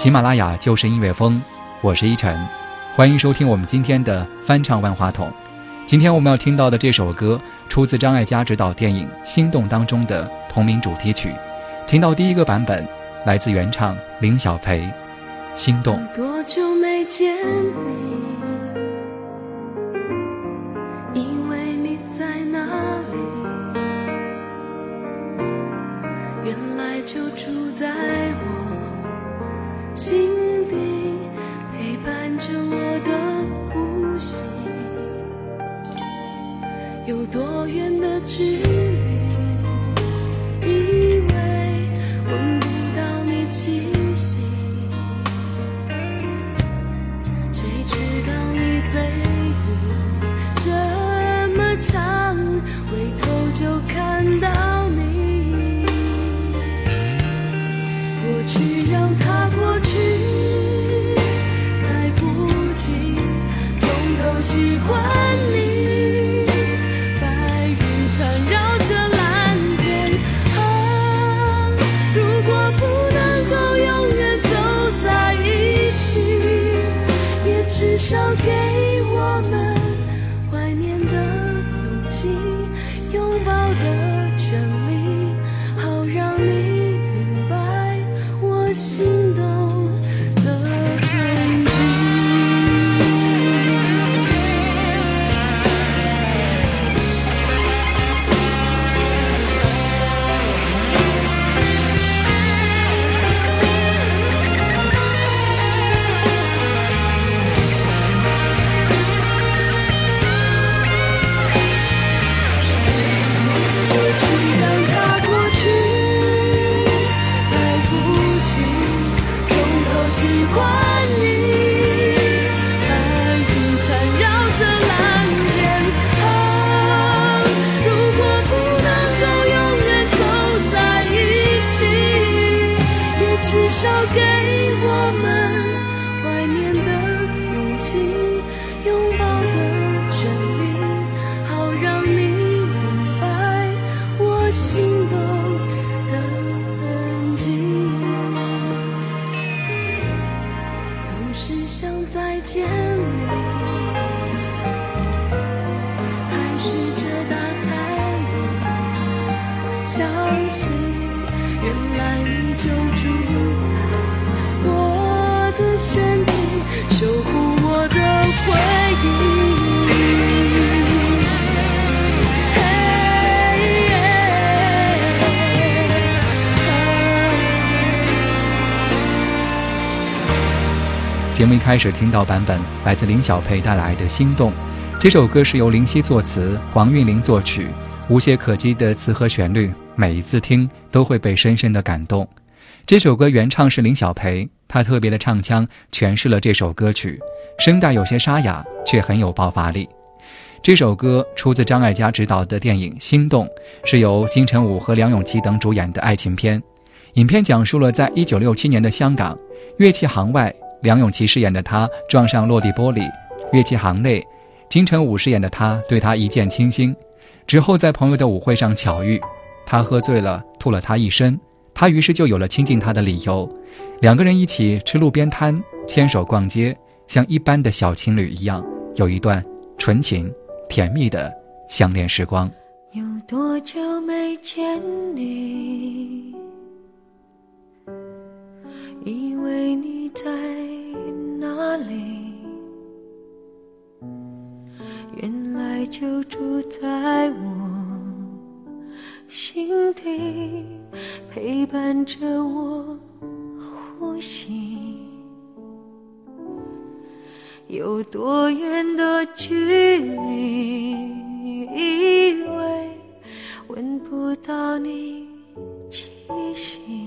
喜马拉雅就是音乐风，我是依晨，欢迎收听我们今天的翻唱万花筒。今天我们要听到的这首歌出自张艾嘉执导电影《心动》当中的同名主题曲，听到第一个版本来自原唱林晓培，《心动》。多久没见你？有多远的距离？见你，还试着打开你消息，原来你就住在我的身体，守护我的回忆。节目一开始听到版本来自林小培带来的《心动》，这首歌是由林夕作词，黄韵玲作曲，无懈可击的词和旋律，每一次听都会被深深的感动。这首歌原唱是林小培，他特别的唱腔诠释了这首歌曲，声带有些沙哑，却很有爆发力。这首歌出自张艾嘉执导的电影《心动》，是由金城武和梁咏琪等主演的爱情片。影片讲述了在一九六七年的香港，乐器行外。梁咏琪饰演的他撞上落地玻璃，乐器行内，金城武饰演的他对他一见倾心，之后在朋友的舞会上巧遇，他喝醉了吐了他一身，他于是就有了亲近他的理由，两个人一起吃路边摊，牵手逛街，像一般的小情侣一样，有一段纯情甜蜜的相恋时光。有多久没见你？以为你在。哪里？原来就住在我心底，陪伴着我呼吸。有多远的距离，以为闻不到你气息，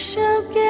也至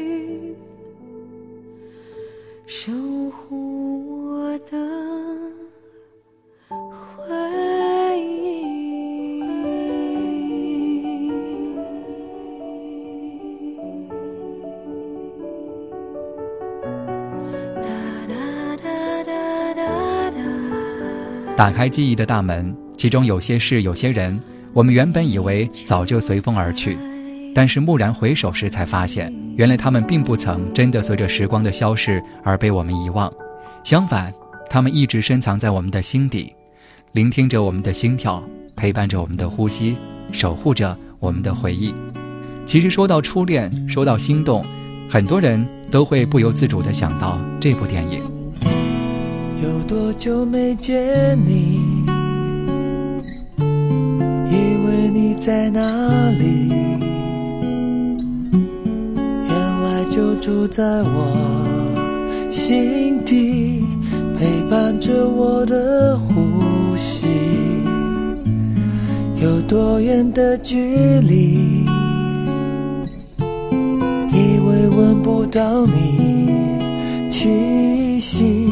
打开记忆的大门，其中有些事，有些人，我们原本以为早就随风而去，但是蓦然回首时，才发现，原来他们并不曾真的随着时光的消逝而被我们遗忘，相反，他们一直深藏在我们的心底，聆听着我们的心跳，陪伴着我们的呼吸，守护着我们的回忆。其实说到初恋，说到心动，很多人都会不由自主地想到这部电影。多久没见你？以为你在哪里？原来就住在我心底，陪伴着我的呼吸。有多远的距离？以为闻不到你气息。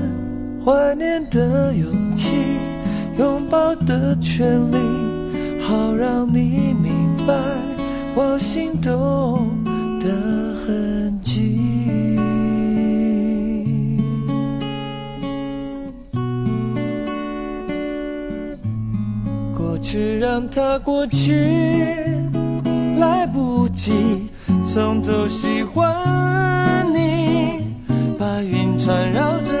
怀念的勇气，拥抱的权利，好让你明白我心动的痕迹。过去让它过去，来不及从头喜欢你。白云缠绕着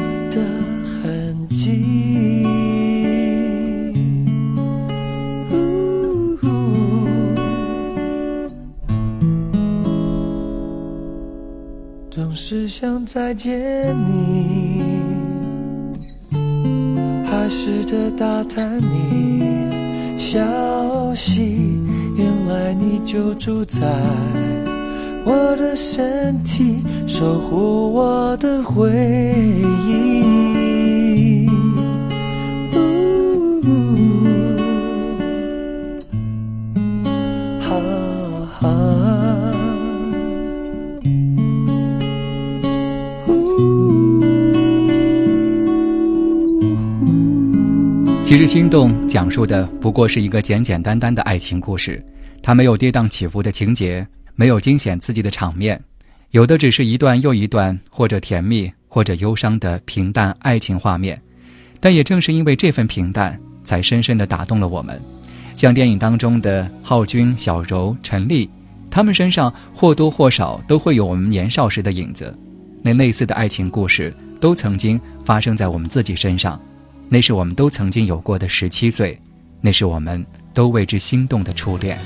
总是想再见你，还试着打探你消息，原来你就住在我的身体，守护我的回忆。其实，《心动》讲述的不过是一个简简单单的爱情故事，它没有跌宕起伏的情节，没有惊险刺激的场面，有的只是一段又一段，或者甜蜜，或者忧伤的平淡爱情画面。但也正是因为这份平淡，才深深地打动了我们。像电影当中的浩君、小柔、陈丽，他们身上或多或少都会有我们年少时的影子。那类似的爱情故事，都曾经发生在我们自己身上。那是我们都曾经有过的十七岁，那是我们都为之心动的初恋。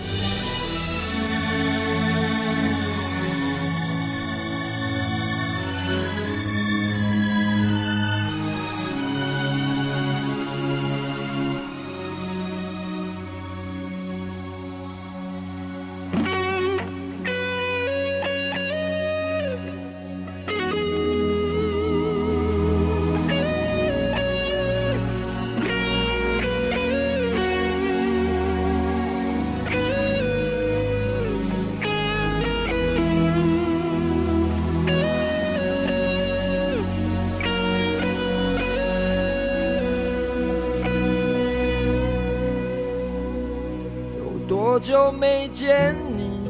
好久没见你？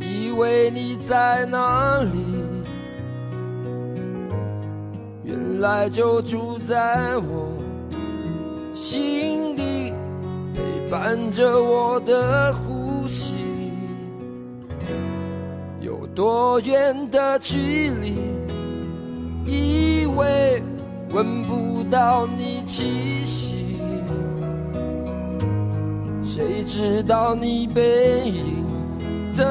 以为你在哪里？原来就住在我心底，陪伴着我的呼吸。有多远的距离？以为闻不到你气息。谁知道你背影这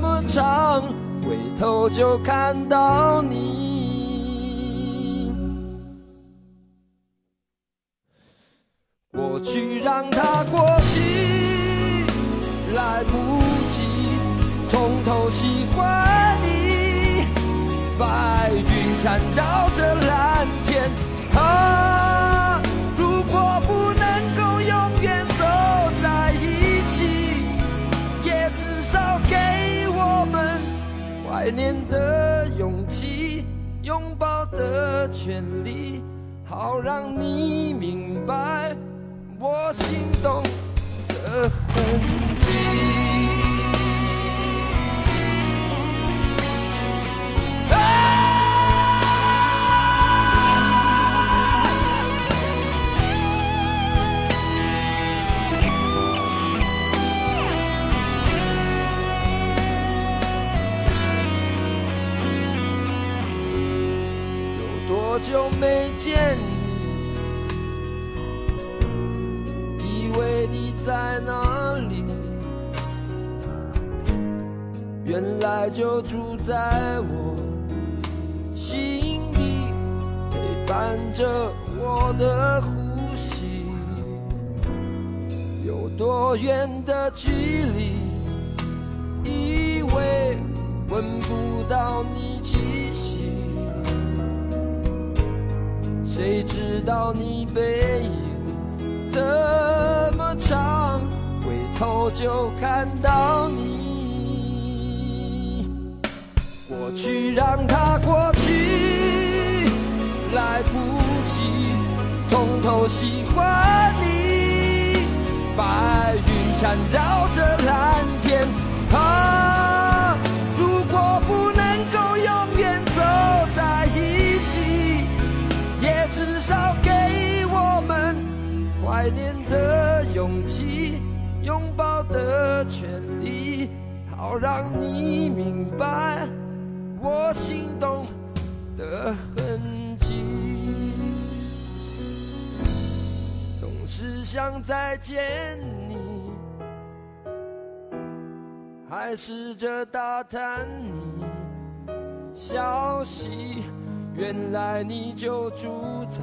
么长，回头就看到你。过去让它过去，来不及从头喜欢你。白云缠绕着蓝天怀念的勇气，拥抱的权利，好让你明白我心动的痕迹。久没见你？以为你在哪里？原来就住在我心里，陪伴着我的呼吸。有多远的距离？以为闻不到你气息。谁知道你背影这么长，回头就看到你。过去让它过去，来不及从头喜欢你。白云缠绕着蓝天的勇气，拥抱的权利，好让你明白我心动的痕迹。总是想再见你，还试着打探你消息。原来你就住在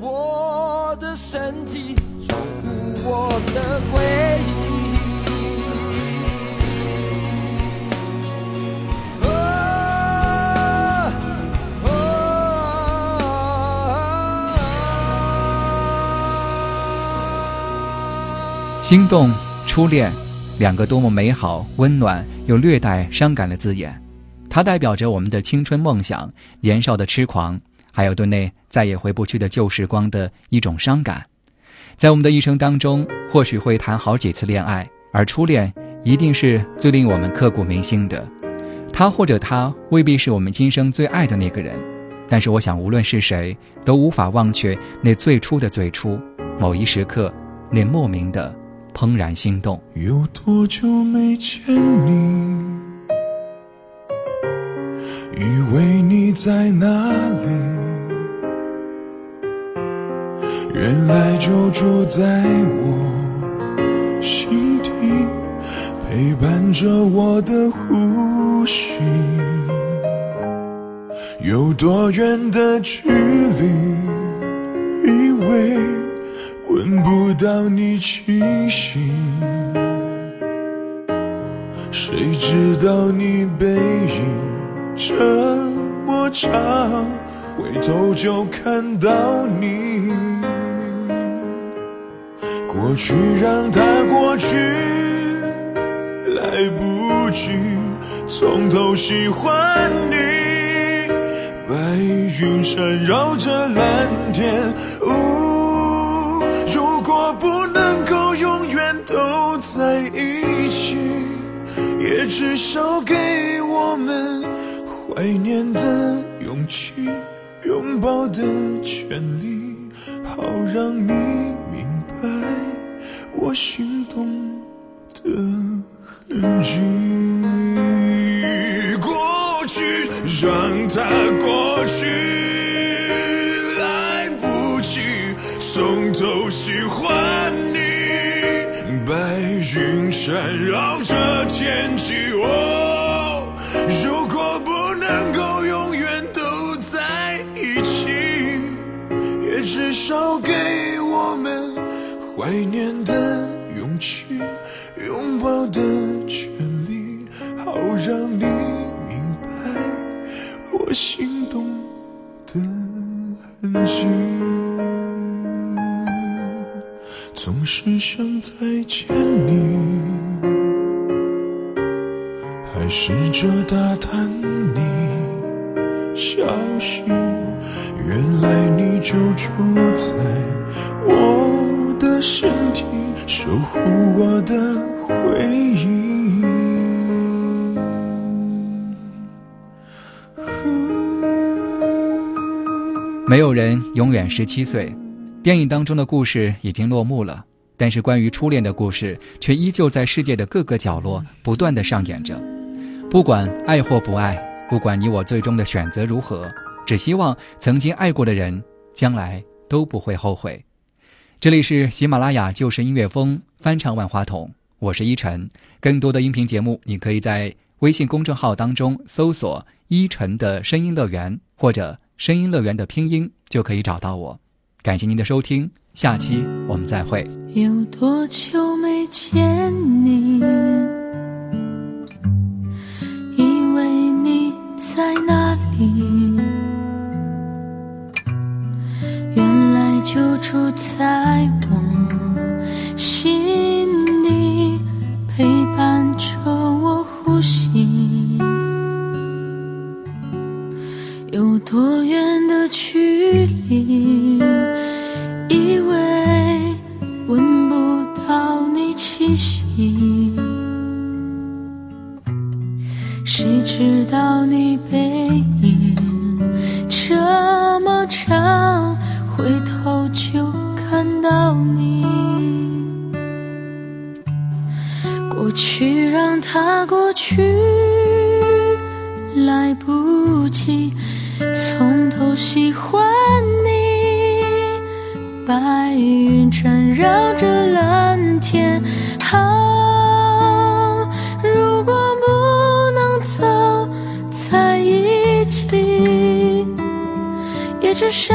我的身体，守护我的回忆。啊啊心动、初恋，两个多么美好、温暖又略带伤感的字眼，它代表着我们的青春梦想、年少的痴狂，还有对那再也回不去的旧时光的一种伤感。在我们的一生当中，或许会谈好几次恋爱，而初恋一定是最令我们刻骨铭心的。他或者她未必是我们今生最爱的那个人，但是我想，无论是谁，都无法忘却那最初的最初，某一时刻，那莫名的怦然心动。有多久没见你？以为你在哪里？原来就住在我心底，陪伴着我的呼吸。有多远的距离？以为闻不到你气息。谁知道你背影这么长，回头就看到你。过去让它过去，来不及从头喜欢你。白云缠绕着蓝天，呜、如果不能够永远都在一起，也至少给我们怀念的勇气，拥抱的权利，好让你白我心动的痕迹。过去让它过去，来不及从头喜欢你。白云缠绕着天际，哦，如果不能够永远都在一起，也至少给怀念的勇气，拥抱的权利，好让你明白我心动的痕迹。总是想再见你，还试着打探你消息。原来你就住在我身体，守护我的回忆。没有人永远十七岁，电影当中的故事已经落幕了，但是关于初恋的故事却依旧在世界的各个角落不断的上演着。不管爱或不爱，不管你我最终的选择如何，只希望曾经爱过的人，将来都不会后悔。这里是喜马拉雅旧时音乐风翻唱万花筒，我是依晨。更多的音频节目，你可以在微信公众号当中搜索“依晨的声音乐园”或者“声音乐园”的拼音，就可以找到我。感谢您的收听，下期我们再会。有多久没见你？以为你在哪里？就住在我心里，陪伴着我呼吸。有多远的距离？以为闻不到你气息，谁知道你背影这么长，回头到你。过去让它过去，来不及从头喜欢你。白云缠绕着蓝天，啊，如果不能走在一起，也至少